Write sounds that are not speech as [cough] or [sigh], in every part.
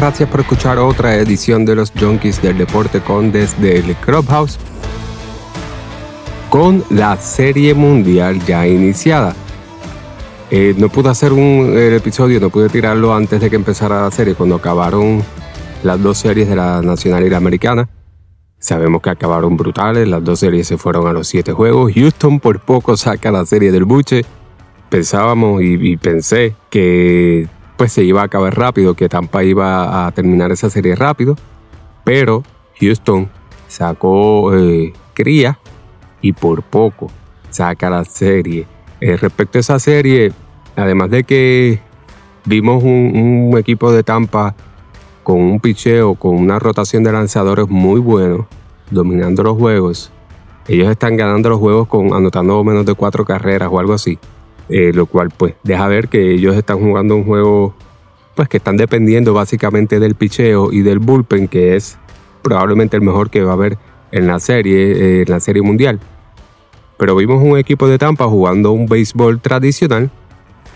gracias por escuchar otra edición de los Junkies del Deporte con desde el Clubhouse con la Serie Mundial ya iniciada. Eh, no pude hacer un episodio, no pude tirarlo antes de que empezara la serie, cuando acabaron las dos series de la Nacional y la Americana. Sabemos que acabaron brutales, las dos series se fueron a los siete juegos. Houston por poco saca la serie del buche. Pensábamos y, pensé que pues se iba a acabar rápido, que Tampa iba a terminar esa serie rápido, pero Houston sacó eh, cría y por poco saca la serie. Eh, respecto a esa serie, además de que vimos un equipo de Tampa con un picheo, con una rotación de lanzadores muy bueno, dominando los juegos. Ellos están ganando los juegos con anotando menos de cuatro carreras o algo así. Eh, lo cual pues deja ver que ellos están jugando un juego pues que están dependiendo básicamente del picheo y del bullpen que es probablemente el mejor que va a haber en la serie, eh, en la serie mundial. Pero vimos un equipo de Tampa jugando un béisbol tradicional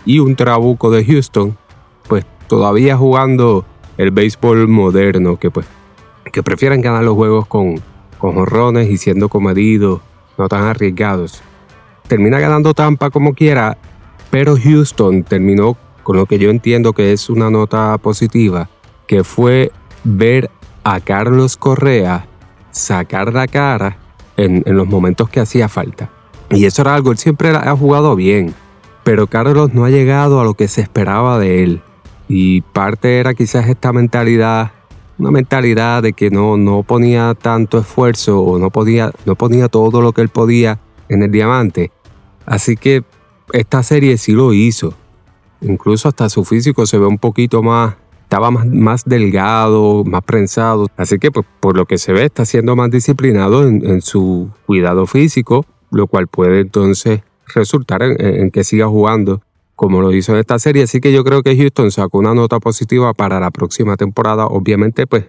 y un trabuco de Houston pues todavía jugando el béisbol moderno, que pues que prefieren ganar los juegos con, con jorrones y siendo comedidos, no tan arriesgados. Termina ganando Tampa como quiera, pero Houston terminó con lo que yo entiendo que es una nota positiva, que fue ver a Carlos Correa sacar la cara en, en los momentos que hacía falta. Y eso era algo, él siempre ha jugado bien, pero Carlos no ha llegado a lo que se esperaba de él. Y parte era quizás esta mentalidad, una mentalidad de que no, no ponía tanto esfuerzo o no, podía, no ponía todo lo que él podía en el diamante. Así que esta serie sí lo hizo. Incluso hasta su físico se ve un poquito más, estaba más, más delgado, más prensado. Así que pues, por lo que se ve está siendo más disciplinado en, su cuidado físico, lo cual puede entonces resultar en que siga jugando como lo hizo en esta serie. Así que yo creo que Houston sacó una nota positiva para la próxima temporada. Obviamente, pues,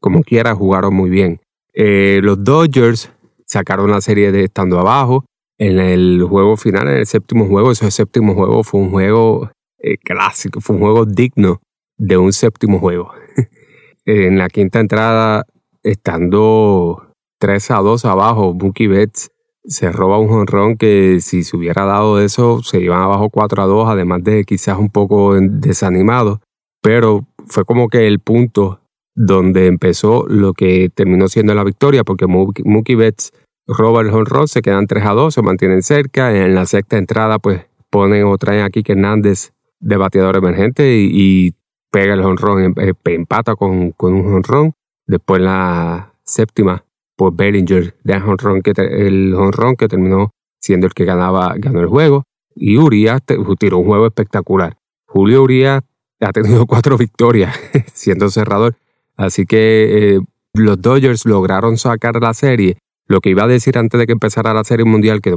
como quiera, jugaron muy bien. Eh, los Dodgers sacaron la serie de estando abajo. En el juego final, en el séptimo juego, ese séptimo juego fue un juego eh, clásico, fue un juego digno de un séptimo juego. [laughs] en la quinta entrada, estando 3 a 2 abajo, Mookie Betts se roba un jonrón que si se hubiera dado eso se iban abajo 4 a 2, además de quizás un poco desanimado, pero fue como que el punto donde empezó lo que terminó siendo la victoria, porque Mookie Betts roba el jonrón, se quedan 3 a 2, se mantienen cerca, en la sexta entrada pues ponen otra en aquí que Hernández de bateador emergente y, pega el jonrón, em, eh, empata con, con un jonrón, después la séptima por Bellinger de honrón que el honrón que terminó siendo el que ganaba ganó el juego y Urias tiró un juego espectacular. Julio Urias ha tenido [laughs] cuatro victorias siendo cerrador, así que eh, los Dodgers lograron sacar la serie. Lo que iba a decir antes de que empezara la serie mundial, que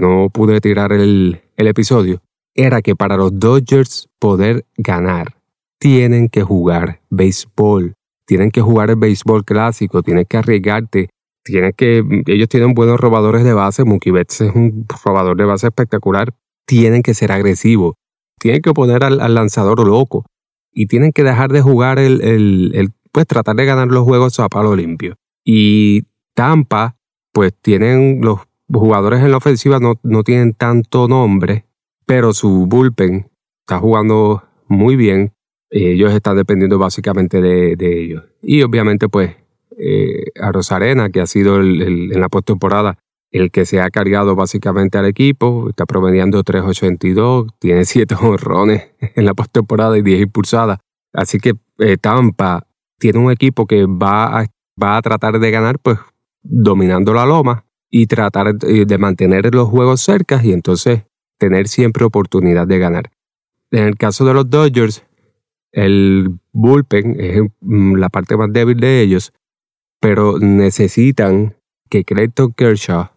no pude, tirar el, episodio, era que para los Dodgers poder ganar, tienen que jugar béisbol, tienen que jugar el béisbol clásico, tienen que arriesgarte tienes que, ellos tienen buenos robadores de base, Mookie Betts es un robador de base espectacular, tienen que ser agresivos, tienen que poner al, lanzador loco y tienen que dejar de jugar el, el, pues tratar de ganar los juegos a palo limpio. Y Tampa, pues tienen los jugadores en la ofensiva no, no tienen tanto nombre, pero su bullpen está jugando muy bien. Ellos están dependiendo básicamente de, de ellos. Y obviamente, pues, eh, a Rosarena, que ha sido el, en la postemporada el que se ha cargado básicamente al equipo, está promediando 3.82, tiene 7 honrones en la postemporada y 10 impulsadas. Así que eh, Tampa tiene un equipo que va a, va a tratar de ganar, pues dominando la loma y tratar de mantener los juegos cerca y entonces tener siempre oportunidad de ganar. En el caso de los Dodgers, el bullpen es mm, la parte más débil de ellos pero necesitan que Clayton Kershaw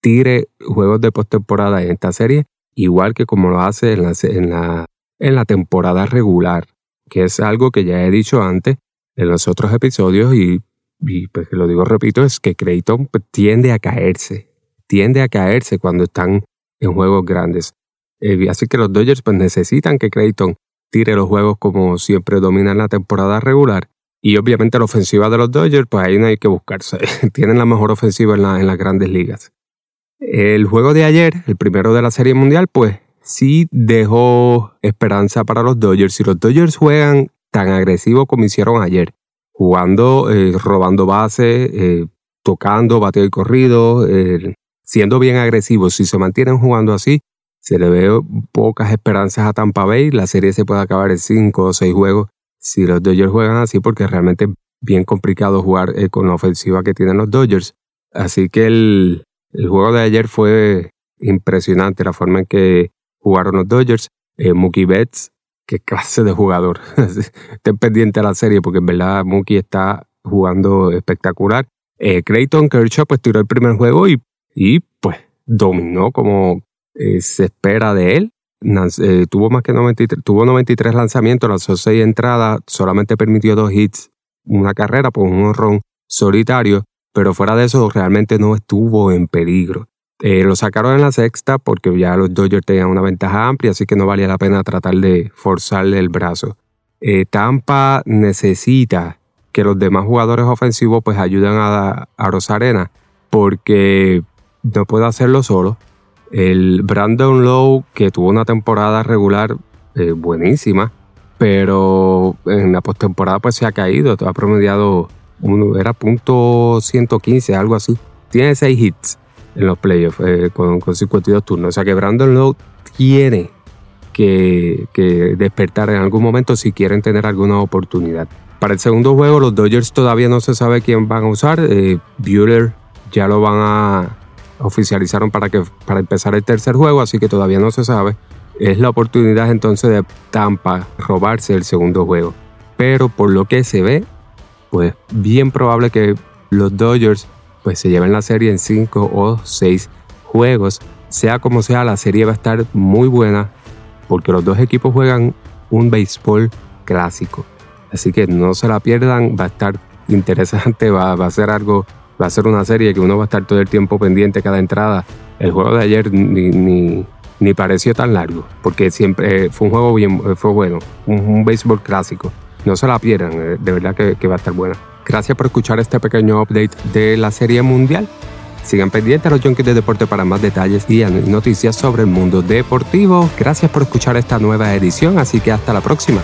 tire juegos de postemporada en esta serie, igual que como lo hace en la, en la, en la temporada regular, que es algo que ya he dicho antes en los otros episodios y, y pues lo digo, repito, es que Clayton tiende a caerse, tiende a caerse cuando están en juegos grandes. Eh, así que los Dodgers pues necesitan que Clayton tire los juegos como siempre domina en la temporada regular. Y obviamente la ofensiva de los Dodgers, pues ahí no hay que buscarse. [laughs] Tienen la mejor ofensiva en, en las grandes ligas. El juego de ayer, el primero de la Serie Mundial, pues sí dejó esperanza para los Dodgers. Si los Dodgers juegan tan agresivo como hicieron ayer, jugando, eh, robando base, eh, tocando, bateo y corrido, eh, siendo bien agresivos, si se mantienen jugando así, se le ve pocas esperanzas a Tampa Bay. La serie se puede acabar en cinco o seis juegos si los Dodgers juegan así, porque realmente es bien complicado jugar con la ofensiva que tienen los Dodgers. Así que el, el juego de ayer fue impresionante, la forma en que jugaron los Dodgers. Mookie Betts qué clase de jugador. [laughs] Estén pendiente a la serie porque en verdad Mookie está jugando espectacular. Eh, Clayton Kershaw pues tiró el primer juego y, y pues dominó como eh, se espera de él. Eh, tuvo más que 93, tuvo 93 lanzamientos, lanzó 6 entradas, solamente permitió dos hits, una carrera por un honrón solitario, pero fuera de eso realmente no estuvo en peligro. Eh, lo sacaron en la sexta porque ya los Dodgers tenían una ventaja amplia, así que no valía la pena tratar de forzarle el brazo. Eh, Tampa necesita que los demás jugadores ofensivos pues ayuden a, a Rosarena porque no puede hacerlo solo. El Brandon Lowe, que tuvo una temporada regular eh, buenísima, pero en la postemporada pues se ha caído, ha promediado, era punto 115, algo así. Tiene 6 hits en los playoffs eh, con, 52 turnos. O sea que Brandon Lowe tiene que, despertar en algún momento si quieren tener alguna oportunidad. Para el segundo juego, los Dodgers todavía no se sabe quién van a usar. Eh, Bueller ya lo van a oficializaron para que para empezar el tercer juego, así que todavía no se sabe. Es la oportunidad entonces de Tampa robarse el segundo juego. Pero por lo que se ve, pues bien probable que los Dodgers pues se lleven la serie en 5 o 6 juegos. Sea como sea, la serie va a estar muy buena porque los dos equipos juegan un béisbol clásico. Así que no se la pierdan, va a estar interesante, va, a ser algo, va a ser una serie que uno va a estar todo el tiempo pendiente cada entrada. El juego de ayer ni, ni, pareció tan largo, porque siempre fue un juego bien, fue bueno, un, béisbol clásico. No se la pierdan, eh, de verdad que, que va a estar buena. Gracias por escuchar este pequeño update de la Serie Mundial. Sigan pendientes a los Junkies de Deporte para más detalles y noticias sobre el mundo deportivo. Gracias por escuchar esta nueva edición, así que hasta la próxima.